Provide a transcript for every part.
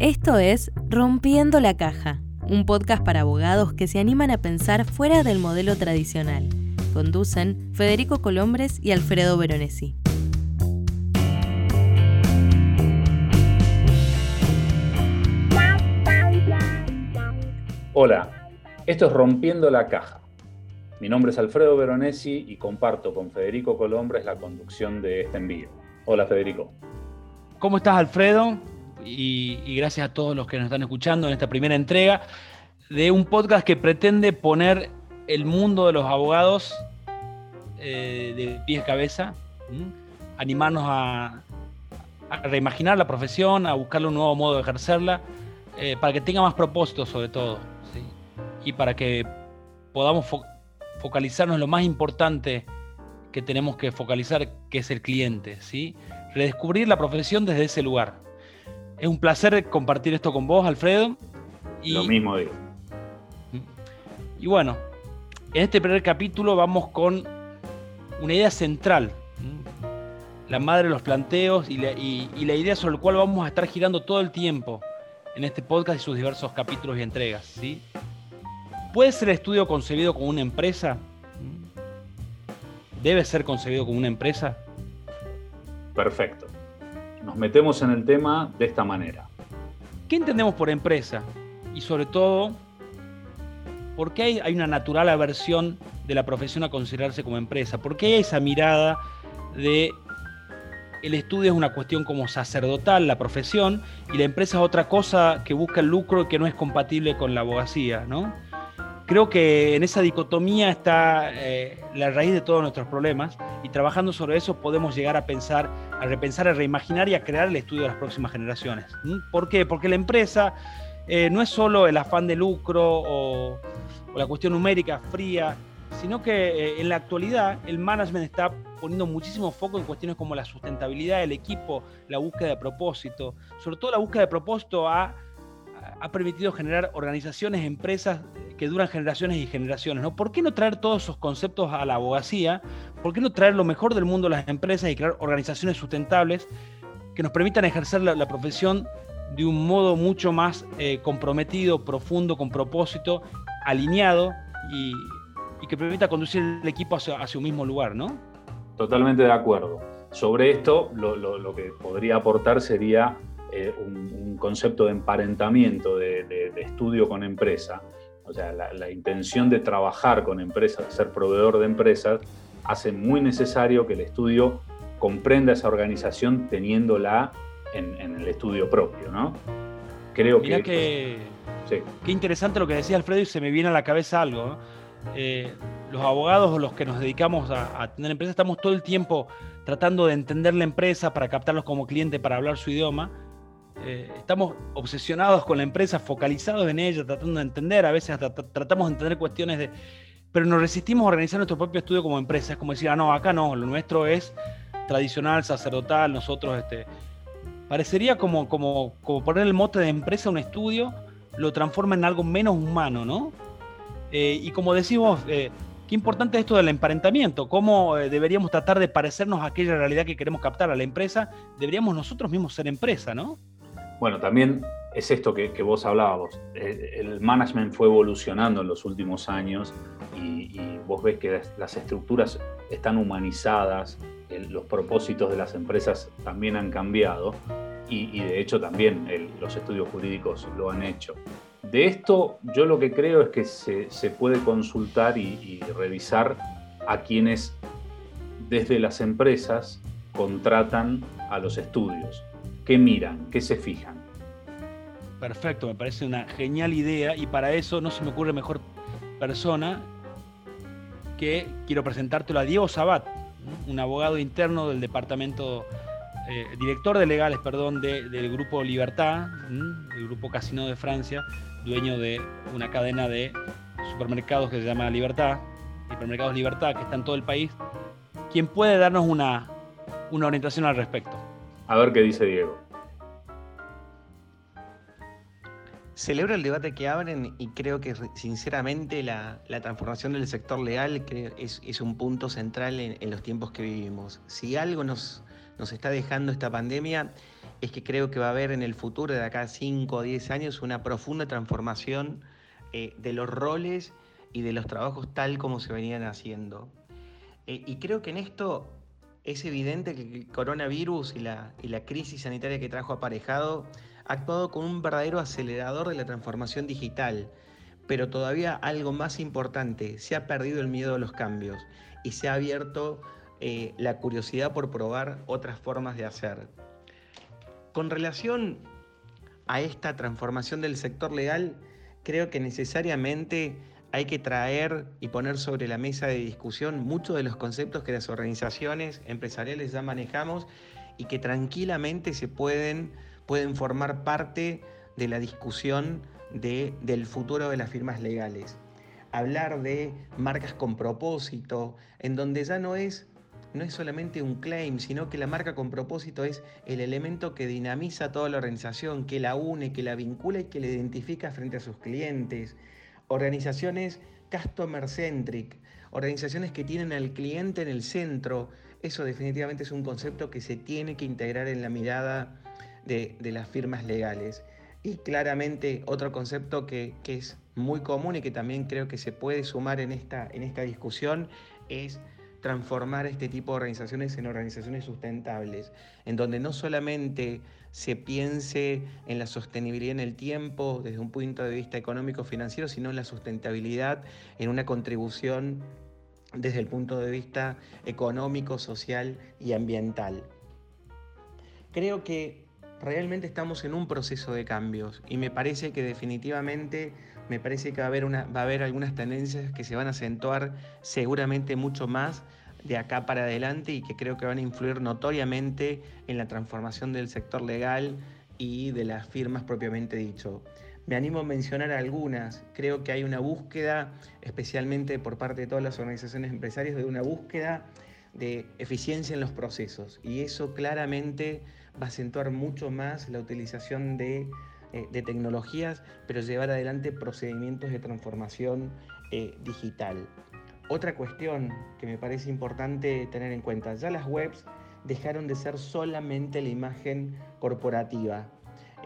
Esto es Rompiendo la Caja, un podcast para abogados que se animan a pensar fuera del modelo tradicional. Conducen Federico Colombres y Alfredo Veronesi. Hola, esto es Rompiendo la Caja. Mi nombre es Alfredo Veronesi y comparto con Federico Colombres la conducción de este envío. Hola Federico. ¿Cómo estás Alfredo? Y, gracias a todos los que nos están escuchando en esta primera entrega de un podcast que pretende poner el mundo de los abogados eh, de pies cabeza, animarnos a, reimaginar la profesión, a buscarle un nuevo modo de ejercerla, eh, para que tenga más propósito sobre todo, y para que podamos focalizarnos en lo más importante que tenemos que focalizar, que es el cliente, ¿sí? redescubrir la profesión desde ese lugar. Es un placer compartir esto con vos, Alfredo. Y, Lo mismo digo. Y bueno, en este primer capítulo vamos con una idea central, la madre de los planteos y la, idea sobre la cual vamos a estar girando todo el tiempo en este podcast y sus diversos capítulos y entregas. ¿sí? ¿Puede ser el estudio concebido como una empresa? ¿Debe ser concebido como una empresa? Perfecto nos metemos en el tema de esta manera. ¿Qué entendemos por empresa? Y sobre todo, ¿por qué hay, una natural aversión de la profesión a considerarse como empresa? ¿Por qué hay esa mirada de el estudio es una cuestión como sacerdotal, la profesión, y la empresa es otra cosa que busca el lucro y que no es compatible con la abogacía, ¿no? Creo que en esa dicotomía está eh, la raíz de todos nuestros problemas y trabajando sobre eso podemos llegar a pensar, a repensar, a reimaginar y a crear el estudio de las próximas generaciones. ¿Por qué? Porque la empresa eh, no es solo el afán de lucro o, la cuestión numérica fría, sino que eh, en la actualidad el management está poniendo muchísimo foco en cuestiones como la sustentabilidad del equipo, la búsqueda de propósito, sobre todo la búsqueda de propósito ha, ha permitido generar organizaciones, empresas que duran generaciones y generaciones. ¿no? ¿Por qué no traer todos esos conceptos a la abogacía? ¿Por qué no traer lo mejor del mundo a las empresas y crear organizaciones sustentables que nos permitan ejercer la, profesión de un modo mucho más eh, comprometido, profundo, con propósito, alineado y, que permita conducir el equipo hacia, un mismo lugar, ¿no? Totalmente de acuerdo. Sobre esto, lo, que podría aportar sería eh, un, concepto de emparentamiento, de estudio con empresa, o sea, la, intención de trabajar con empresas, de ser proveedor de empresas, hace muy necesario que el estudio comprenda esa organización teniéndola en, el estudio propio, ¿no? Creo Mirá que... Qué interesante lo que decía Alfredo y se me viene a la cabeza algo. Eh, los abogados o los que nos dedicamos a, a, tener empresas estamos todo el tiempo tratando de entender la empresa para captarlos como cliente, para hablar su idioma eh, estamos obsesionados con la empresa, focalizados en ella, tratando de entender, a veces tratamos de entender cuestiones de... Pero nos resistimos a organizar nuestro propio estudio como empresa. Es como decir, ah, no, acá no, lo nuestro es tradicional, sacerdotal, nosotros, este... Parecería como, como, como poner el mote de empresa a un estudio, lo transforma en algo menos humano, ¿no? Eh, y como decimos, eh, qué importante es esto del emparentamiento, cómo deberíamos tratar de parecernos a aquella realidad que queremos captar a la empresa, deberíamos nosotros mismos ser empresa, ¿no? Bueno, también es esto que, vos hablabas. El management fue evolucionando en los últimos años y, vos ves que las estructuras están humanizadas, los propósitos de las empresas también han cambiado y, de hecho también los estudios jurídicos lo han hecho. De esto yo lo que creo es que se, puede consultar y revisar a quienes desde las empresas contratan a los estudios. ¿Qué miran? ¿Qué se fijan? Perfecto, me parece una genial idea y para eso no se me ocurre mejor persona que quiero presentártelo a Diego Sabat, un abogado interno del departamento, eh, director de legales, perdón, del grupo Libertad, el grupo Casino de Francia, dueño de una cadena de supermercados que se llama Libertad, Supermercados Libertad, que está en todo el país, quien puede darnos una, una orientación al respecto. A ver qué dice Diego. Celebro el debate que abren y creo que sinceramente la, transformación del sector legal es, un punto central en, los tiempos que vivimos. Si algo nos, nos está dejando esta pandemia es que creo que va a haber en el futuro, de acá a 5 o 10 años, una profunda transformación eh, de los roles y de los trabajos tal como se venían haciendo. Eh, y creo que en esto es evidente que el coronavirus y la, crisis sanitaria que trajo aparejado ha actuado como un verdadero acelerador de la transformación digital. Pero todavía algo más importante, se ha perdido el miedo a los cambios y se ha abierto eh, la curiosidad por probar otras formas de hacer. Con relación a esta transformación del sector legal, creo que necesariamente hay que traer y poner sobre la mesa de discusión muchos de los conceptos que las organizaciones empresariales ya manejamos y que tranquilamente se pueden, pueden formar parte de la discusión del futuro de las firmas legales. Hablar de marcas con propósito, en donde ya no es, no es solamente un claim, sino que la marca con propósito es el elemento que dinamiza toda la organización, que la une, que la vincula y que la identifica frente a sus clientes organizaciones customer centric, organizaciones que tienen al cliente en el centro. Eso definitivamente es un concepto que se tiene que integrar en la mirada de, las firmas legales. Y claramente otro concepto que, que, es muy común y que también creo que se puede sumar en esta, en esta discusión es transformar este tipo de organizaciones en organizaciones sustentables, en donde no solamente se piense en la sostenibilidad en el tiempo desde un punto de vista económico financiero, sino en la sustentabilidad, en una contribución desde el punto de vista económico, social y ambiental. Creo que realmente estamos en un proceso de cambios y me parece que definitivamente me parece que va a haber, algunas tendencias que se van a acentuar seguramente mucho más de acá para adelante y que creo que van a influir notoriamente en la transformación del sector legal y de las firmas propiamente dicho. Me animo a mencionar algunas. Creo que hay una búsqueda, especialmente por parte de todas las organizaciones empresarias, de una búsqueda de eficiencia en los procesos. Y eso claramente va a acentuar mucho más la utilización de eh, de tecnologías, pero llevar adelante procedimientos de transformación eh, digital. Otra cuestión que me parece importante tener en cuenta, ya las webs dejaron de ser solamente la imagen corporativa.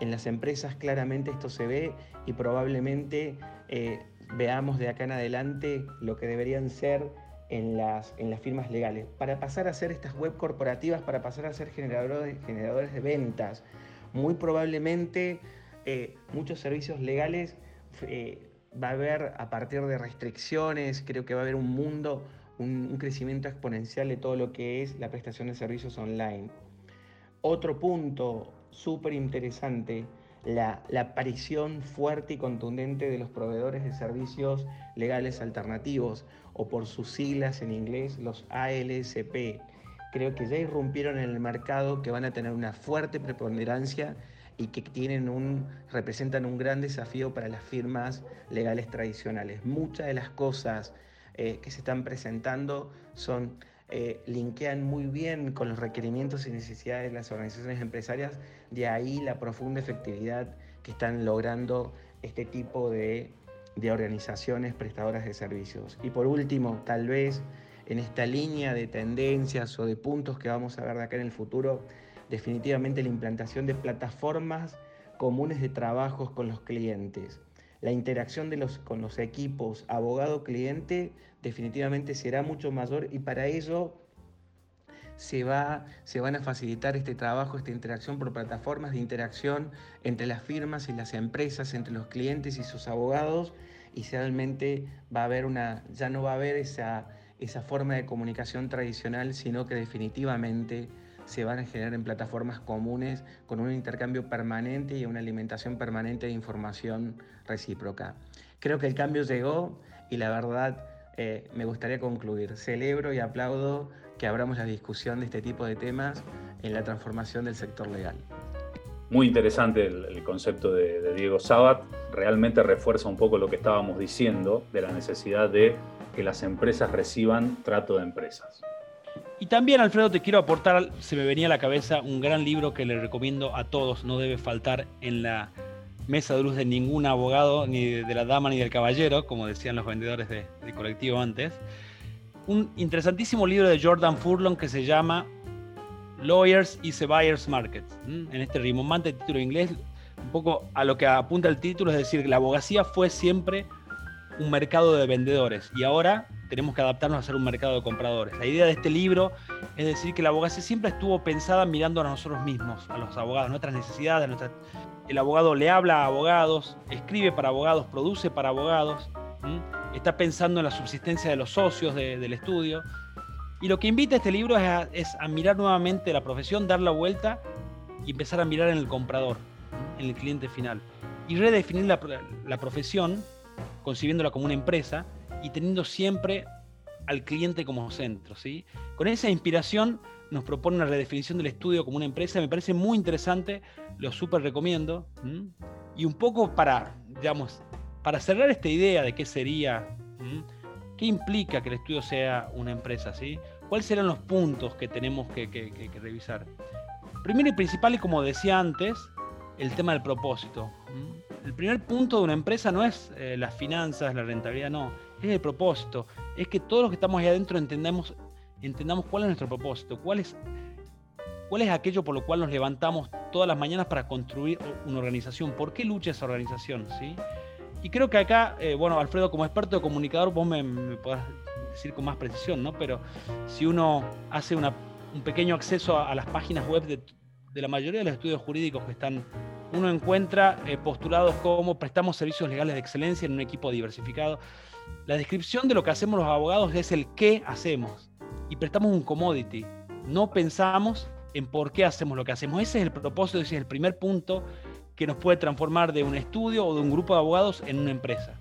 En las empresas claramente esto se ve y probablemente eh, veamos de acá en adelante lo que deberían ser en las, en las firmas legales. Para pasar a ser estas web corporativas, para pasar a ser generadores, generadores de ventas, muy probablemente eh, muchos servicios legales eh, va a haber a partir de restricciones, creo que va a haber un mundo, un, crecimiento exponencial de todo lo que es la prestación de servicios online. Otro punto súper interesante, la, la, aparición fuerte y contundente de los proveedores de servicios legales alternativos, o por sus siglas en inglés, los ALSP. Creo que ya irrumpieron en el mercado, que van a tener una fuerte preponderancia y que tienen un, representan un gran desafío para las firmas legales tradicionales. Muchas de las cosas eh, que se están presentando son, eh, linkean muy bien con los requerimientos y necesidades de las organizaciones empresarias, de ahí la profunda efectividad que están logrando este tipo de, de organizaciones prestadoras de servicios. Y por último, tal vez en esta línea de tendencias o de puntos que vamos a ver de acá en el futuro, definitivamente la implantación de plataformas comunes de trabajos con los clientes. La interacción de los, con los equipos abogado-cliente definitivamente será mucho mayor y para ello se, va, se van a facilitar este trabajo, esta interacción por plataformas de interacción entre las firmas y las empresas, entre los clientes y sus abogados y realmente va a haber una, ya no va a haber esa, esa forma de comunicación tradicional, sino que definitivamente se van a generar en plataformas comunes con un intercambio permanente y una alimentación permanente de información recíproca. Creo que el cambio llegó y la verdad eh, me gustaría concluir. Celebro y aplaudo que abramos la discusión de este tipo de temas en la transformación del sector legal. Muy interesante el, concepto de, de Diego Sabat. Realmente refuerza un poco lo que estábamos diciendo de la necesidad de que las empresas reciban trato de empresas. Y también, Alfredo, te quiero aportar, se me venía a la cabeza un gran libro que le recomiendo a todos, no debe faltar en la mesa de luz de ningún abogado, ni de la dama ni del caballero, como decían los vendedores de, colectivo antes. Un interesantísimo libro de Jordan Furlong que se llama Lawyers is a Buyer's Market. En este rimomante título inglés, un poco a lo que apunta el título, es decir, la abogacía fue siempre un mercado de vendedores y ahora tenemos que adaptarnos a ser un mercado de compradores. La idea de este libro es decir que la abogacía siempre estuvo pensada mirando a nosotros mismos, a los abogados, nuestras necesidades. El abogado le habla a abogados, escribe para abogados, produce para abogados, está pensando en la subsistencia de los socios del estudio. Y lo que invita este libro es a, mirar nuevamente la profesión, dar la vuelta y empezar a mirar en el comprador, en el cliente final. Y redefinir la, la profesión concibiéndola como una empresa y teniendo siempre al cliente como centro. ¿sí? Con esa inspiración nos propone una redefinición del estudio como una empresa, me parece muy interesante, lo súper recomiendo. Y un poco para, digamos, para cerrar esta idea de qué sería, qué implica que el estudio sea una empresa, ¿sí? ¿Cuáles serán los puntos que tenemos que, que revisar? Primero y principal, y como decía antes, el tema del propósito el primer punto de una empresa no es eh, las finanzas, la rentabilidad, no, es el propósito. Es que todos los que estamos ahí adentro entendamos, entendamos cuál es nuestro propósito, cuál es, cuál es aquello por lo cual nos levantamos todas las mañanas para construir una organización, por qué lucha esa organización, ¿sí? Y creo que acá, eh, bueno, Alfredo, como experto de comunicador, vos me, me podrás decir con más precisión, ¿no? Pero si uno hace un pequeño acceso a, las páginas web de, de la mayoría de los estudios jurídicos que están uno encuentra eh, postulados como prestamos servicios legales de excelencia en un equipo diversificado. La descripción de lo que hacemos los abogados es el qué hacemos y prestamos un commodity. No pensamos en por qué hacemos lo que hacemos. Ese es el propósito, ese es el primer punto que nos puede transformar de un estudio o de un grupo de abogados en una empresa.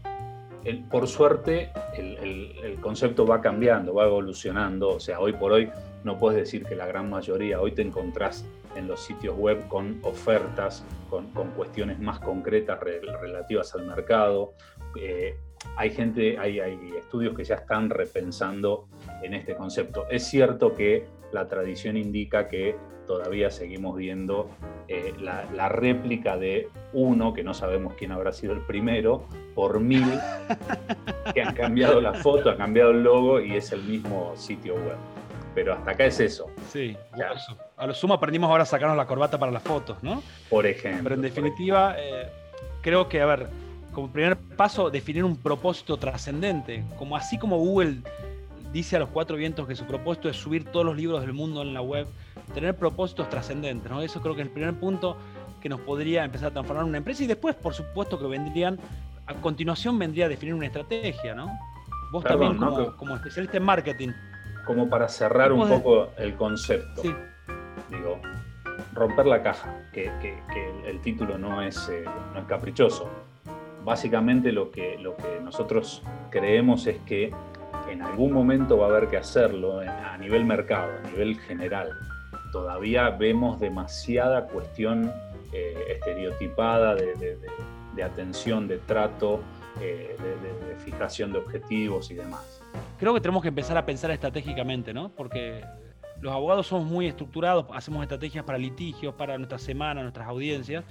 por suerte, el, el, concepto va cambiando, va evolucionando. O sea, hoy por hoy no puedes decir que la gran mayoría, hoy te encontrás en los sitios web con ofertas, con, cuestiones más concretas relativas al mercado. Eh, hay gente, hay, hay estudios que ya están repensando en este concepto. Es cierto que la tradición indica que todavía seguimos viendo eh, la, réplica de uno, que no sabemos quién habrá sido el primero, por mil, que han cambiado la foto, han cambiado el logo y es el mismo sitio web pero hasta acá es eso. Sí, a lo sumo aprendimos ahora a sacarnos la corbata para las fotos, ¿no? Por ejemplo. Pero en definitiva, eh, creo que, a ver, como primer paso, definir un propósito trascendente, como así como Google dice a los cuatro vientos que su propósito es subir todos los libros del mundo en la web, tener propósitos trascendentes, ¿no? Eso creo que es el primer punto que nos podría empezar a transformar en una empresa y después, por supuesto, que vendrían, a continuación vendría a definir una estrategia, ¿no? Vos también como, como especialista en marketing, como para cerrar un poco el concepto. Digo, romper la caja, que, el, título no es, eh, no es caprichoso. Básicamente lo que, lo que nosotros creemos es que en algún momento va a haber que hacerlo a nivel mercado, a nivel general. Todavía vemos demasiada cuestión eh, estereotipada de, atención, de trato, eh, de fijación de objetivos y demás creo que tenemos que empezar a pensar estratégicamente, ¿no? Porque los abogados somos muy estructurados, hacemos estrategias para litigios, para nuestras semanas, nuestras audiencias,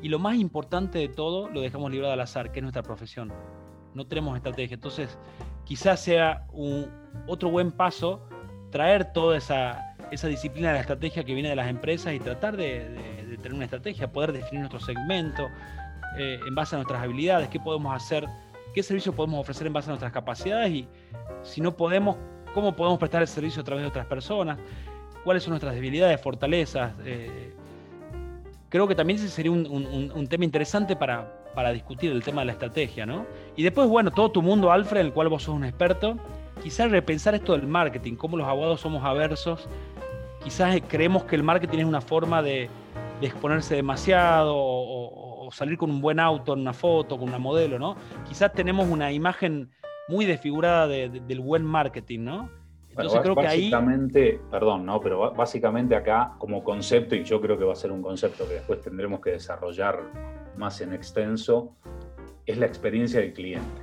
y lo más importante de todo lo dejamos librado al azar, que es nuestra profesión. No tenemos estrategia. Entonces, quizás sea otro buen paso traer toda esa, disciplina de la estrategia que viene de las empresas y tratar de, tener una estrategia, poder definir nuestro segmento eh, en base a nuestras habilidades, qué podemos hacer qué servicio podemos ofrecer en base a nuestras capacidades y si no podemos, cómo podemos prestar el servicio a través de otras personas, cuáles son nuestras debilidades, fortalezas. Eh, creo que también ese sería un, tema interesante para, discutir el tema de la estrategia, ¿no? Y después, bueno, todo tu mundo, Alfred, en el cual vos sos un experto, quizás repensar esto del marketing, cómo los abogados somos aversos, quizás creemos que el marketing es una forma de, exponerse demasiado o salir con un buen auto en una foto, con una modelo, ¿no? Quizás tenemos una imagen muy desfigurada del buen marketing, ¿no? Entonces creo que ahí... Básicamente, perdón, ¿no? Pero básicamente acá como concepto, y yo creo que va a ser un concepto que después tendremos que desarrollar más en extenso, es la experiencia del cliente.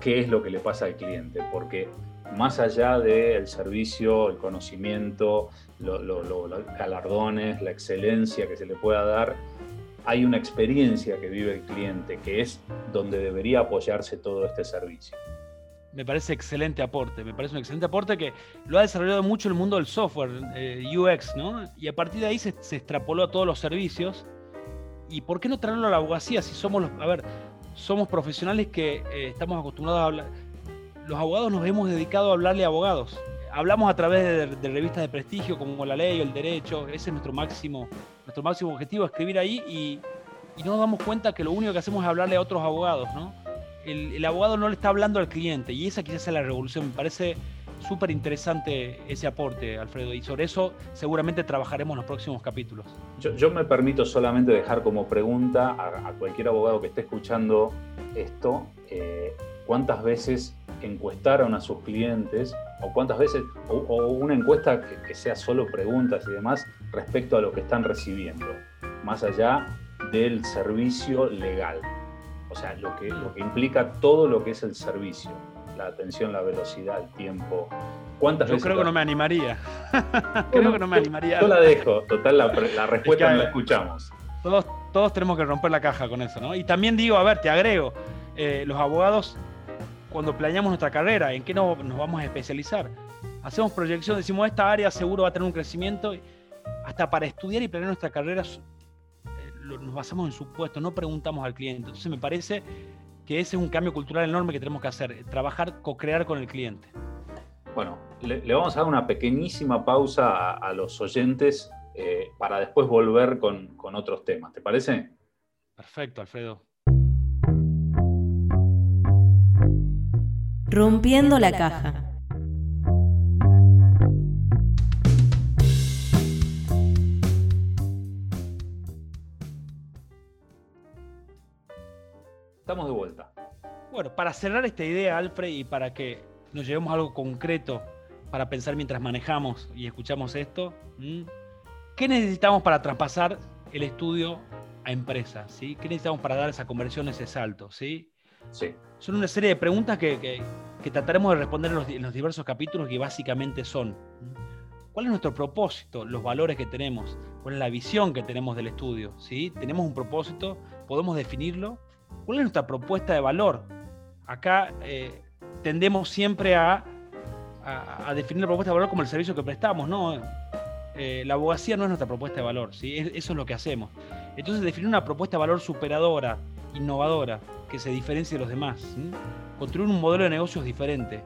¿Qué es lo que le pasa al cliente? Porque más allá del servicio, el conocimiento, los galardones, la excelencia que se le pueda dar, hay una experiencia que vive el cliente, que es donde debería apoyarse todo este servicio. me parece excelente aporte. Me parece un excelente aporte que lo ha desarrollado mucho el mundo del software, eh, UX, ¿no? Y a partir de ahí se, extrapoló a todos los servicios. ¿Y por qué no traerlo a la abogacía si somos los, a ver, somos profesionales que eh, estamos acostumbrados a hablar? Los abogados nos hemos dedicado a hablarle a abogados. Hablamos a través de, revistas de prestigio como La Ley, El Derecho, ese es nuestro máximo, nuestro máximo objetivo, escribir ahí y, y no nos damos cuenta que lo único que hacemos es hablarle a otros abogados, ¿no? el, abogado no le está hablando al cliente y esa quizás es la revolución. Me parece súper interesante ese aporte, Alfredo, y sobre eso seguramente trabajaremos en los próximos capítulos. Yo, me permito solamente dejar como pregunta a, cualquier abogado que esté escuchando esto, eh, ¿cuántas veces encuestaron a sus clientes o cuántas veces, o, una encuesta que, que, sea solo preguntas y demás respecto a lo que están recibiendo, más allá del servicio legal? O sea, lo que, lo que implica todo lo que es el servicio, la atención, la velocidad, el tiempo. ¿Cuántas Yo creo que no me animaría. creo que no me animaría. Yo la dejo, total, la, respuesta no la escuchamos. Todos, todos tenemos que romper la caja con eso, ¿no? Y también digo, a ver, te agrego, eh, los abogados, cuando planeamos nuestra carrera, ¿en qué nos, nos vamos a especializar? Hacemos proyección, decimos, esta área seguro va a tener un crecimiento, hasta para estudiar y planear nuestra carrera nos basamos en supuestos, no preguntamos al cliente. Entonces me parece que ese es un cambio cultural enorme que tenemos que hacer, trabajar, co-crear con el cliente. Bueno, le, vamos a dar una pequeñísima pausa a, los oyentes eh, para después volver con, con otros temas. ¿Te parece? Perfecto, Alfredo. Rompiendo la caja. Estamos de vuelta. Bueno, para cerrar esta idea, Alfred, y para que nos llevemos a algo concreto para pensar mientras manejamos y escuchamos esto, ¿qué necesitamos para traspasar el estudio a empresas? ¿sí? ¿Qué necesitamos para dar esa conversión, ese salto? ¿sí? Sí. Son una serie de preguntas que, trataremos de responder en los, en los, diversos capítulos que básicamente son, ¿cuál es nuestro propósito? Los valores que tenemos, cuál es la visión que tenemos del estudio. ¿sí? ¿Tenemos un propósito? ¿Podemos definirlo? ¿Cuál es nuestra propuesta de valor? Acá eh, tendemos siempre a, definir la propuesta de valor como el servicio que prestamos, ¿no? Eh, la abogacía no es nuestra propuesta de valor, ¿sí? eso es lo que hacemos. Entonces, definir una propuesta de valor superadora, innovadora, que se diferencie de los demás, construir un modelo de negocios diferente.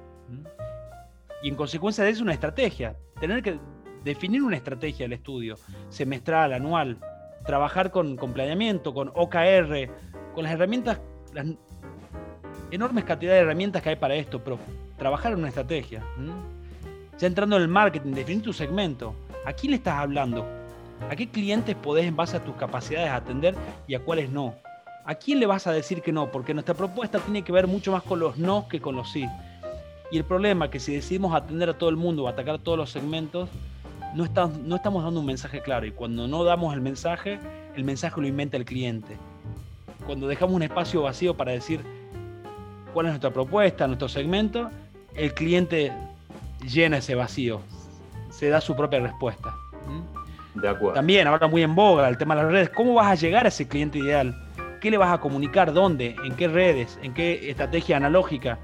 Y en consecuencia de eso, una estrategia. Tener que definir una estrategia del estudio, semestral, anual, trabajar con, con planeamiento, con OKR, con las herramientas, las enormes cantidades de herramientas que hay para esto, pero trabajar en una estrategia. Ya entrando en el marketing, definir tu segmento. ¿A quién le estás hablando? ¿A qué clientes podés en base a tus capacidades atender y a cuáles no? ¿A quién le vas a decir que no? Porque nuestra propuesta tiene que ver mucho más con los no que con los sí. Y el problema es que si decidimos atender a todo el mundo o atacar todos los segmentos, no, no estamos dando un mensaje claro. Y cuando no damos el mensaje, el mensaje lo inventa el cliente cuando dejamos un espacio vacío para decir cuál es nuestra propuesta, nuestro segmento, el cliente llena ese vacío, se da su propia respuesta. De acuerdo. También, ahora muy en boga el tema de las redes, ¿cómo vas a llegar a ese cliente ideal? ¿Qué le vas a comunicar? ¿Dónde? ¿En qué redes? ¿En qué estrategia analógica?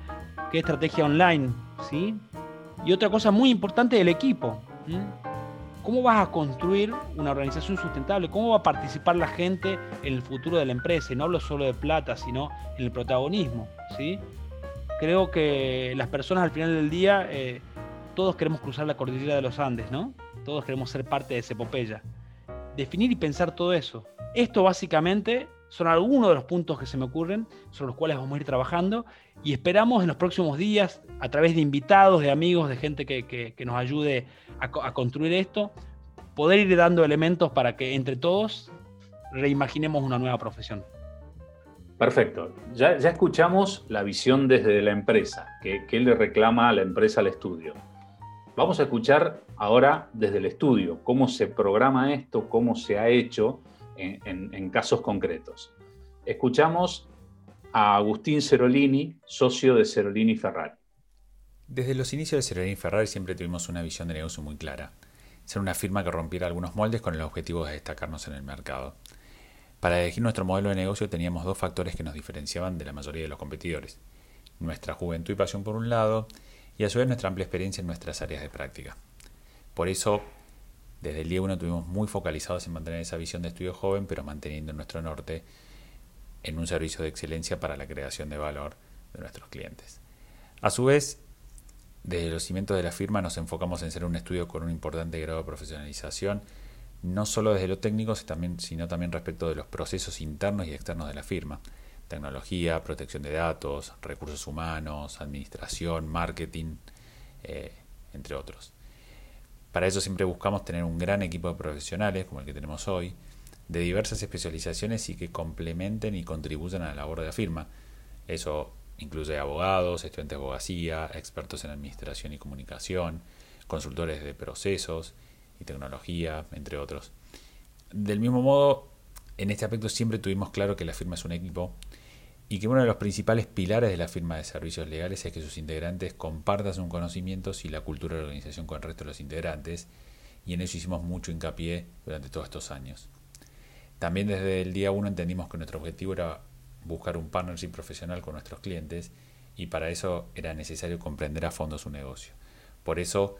¿Qué estrategia online? ¿Sí? Y otra cosa muy importante, el equipo. ¿Cómo vas a construir una organización sustentable? ¿Cómo va a participar la gente en el futuro de la empresa? Y no hablo solo de plata, sino en el protagonismo. ¿sí? Creo que las personas al final del día, eh, todos queremos cruzar la cordillera de los Andes, ¿no? Todos queremos ser parte de esa epopeya. Definir y pensar todo eso. Esto básicamente son algunos de los puntos que se me ocurren, sobre los cuales vamos a ir trabajando y esperamos en los próximos días, a través de invitados, de amigos, de gente que, nos ayude a, construir esto, poder ir dando elementos para que entre todos reimaginemos una nueva profesión. Perfecto. Ya, escuchamos la visión desde la empresa, que, le reclama a la empresa al estudio. Vamos a escuchar ahora desde el estudio cómo se programa esto, cómo se ha hecho en, casos concretos. Escuchamos a Agustín Cerolini, socio de Cerolini Ferrari. Desde los inicios de Cerolini Ferrari siempre tuvimos una visión de negocio muy clara. Ser una firma que rompiera algunos moldes con el objetivo de destacarnos en el mercado. Para elegir nuestro modelo de negocio teníamos dos factores que nos diferenciaban de la mayoría de los competidores. nuestra juventud y pasión por un lado, y a su vez nuestra amplia experiencia en nuestras áreas de práctica. Por eso, desde el día 1 estuvimos muy focalizados en mantener esa visión de estudio joven, pero manteniendo nuestro norte en un servicio de excelencia para la creación de valor de nuestros clientes. A su vez, desde los cimientos de la firma nos enfocamos en ser un estudio con un importante grado de profesionalización, no solo desde lo técnico, sino también respecto de los procesos internos y externos de la firma. Tecnología, protección de datos, recursos humanos, administración, marketing, eh, entre otros. Para eso siempre buscamos tener un gran equipo de profesionales, como el que tenemos hoy, de diversas especializaciones y que complementen y contribuyan a la labor de la firma. Eso incluye abogados, estudiantes de abogacía, expertos en administración y comunicación, consultores de procesos y tecnología, entre otros. Del mismo modo, en este aspecto siempre tuvimos claro que la firma es un equipo y que uno de los principales pilares de la firma de servicios legales es que sus integrantes compartan sus conocimientos y la cultura de la organización con el resto de los integrantes, y en eso hicimos mucho hincapié durante todos estos años. También desde el día 1 entendimos que nuestro objetivo era buscar un partnership profesional con nuestros clientes y para eso era necesario comprender a fondo su negocio. Por eso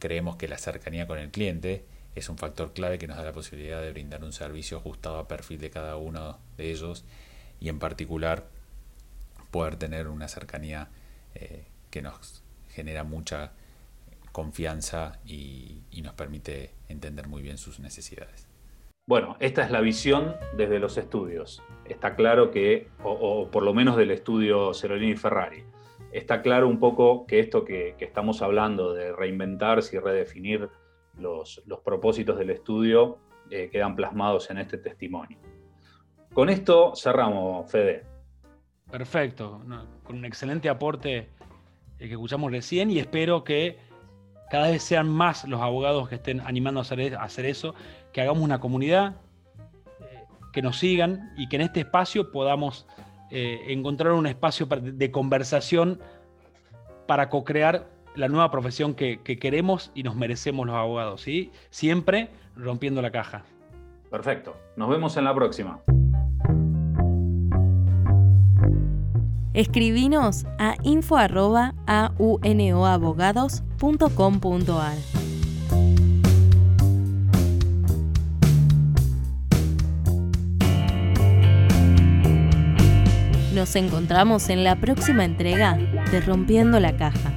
creemos que la cercanía con el cliente es un factor clave que nos da la posibilidad de brindar un servicio ajustado a perfil de cada uno de ellos y en particular poder tener una cercanía eh, que nos genera mucha confianza y nos permite entender muy bien sus necesidades. Bueno, esta es la visión desde los estudios. Está claro que, o, por lo menos del estudio Cerolini Ferrari, está claro un poco que esto que, estamos hablando de reinventarse y redefinir los, propósitos del estudio eh, quedan plasmados en este testimonio. Con esto cerramos, Fede. Perfecto, con un excelente aporte que escuchamos recién y espero que cada vez sean más los abogados que estén animando a hacer, eso, que hagamos una comunidad, eh, que nos sigan y que en este espacio podamos eh, encontrar un espacio de conversación para co-crear la nueva profesión que, que, queremos y nos merecemos los abogados, ¿sí? Siempre rompiendo la caja. Perfecto. Nos vemos en la próxima. Escribinos a info.aunoabogados.com.ar. Nos encontramos en la próxima entrega de Rompiendo la Caja.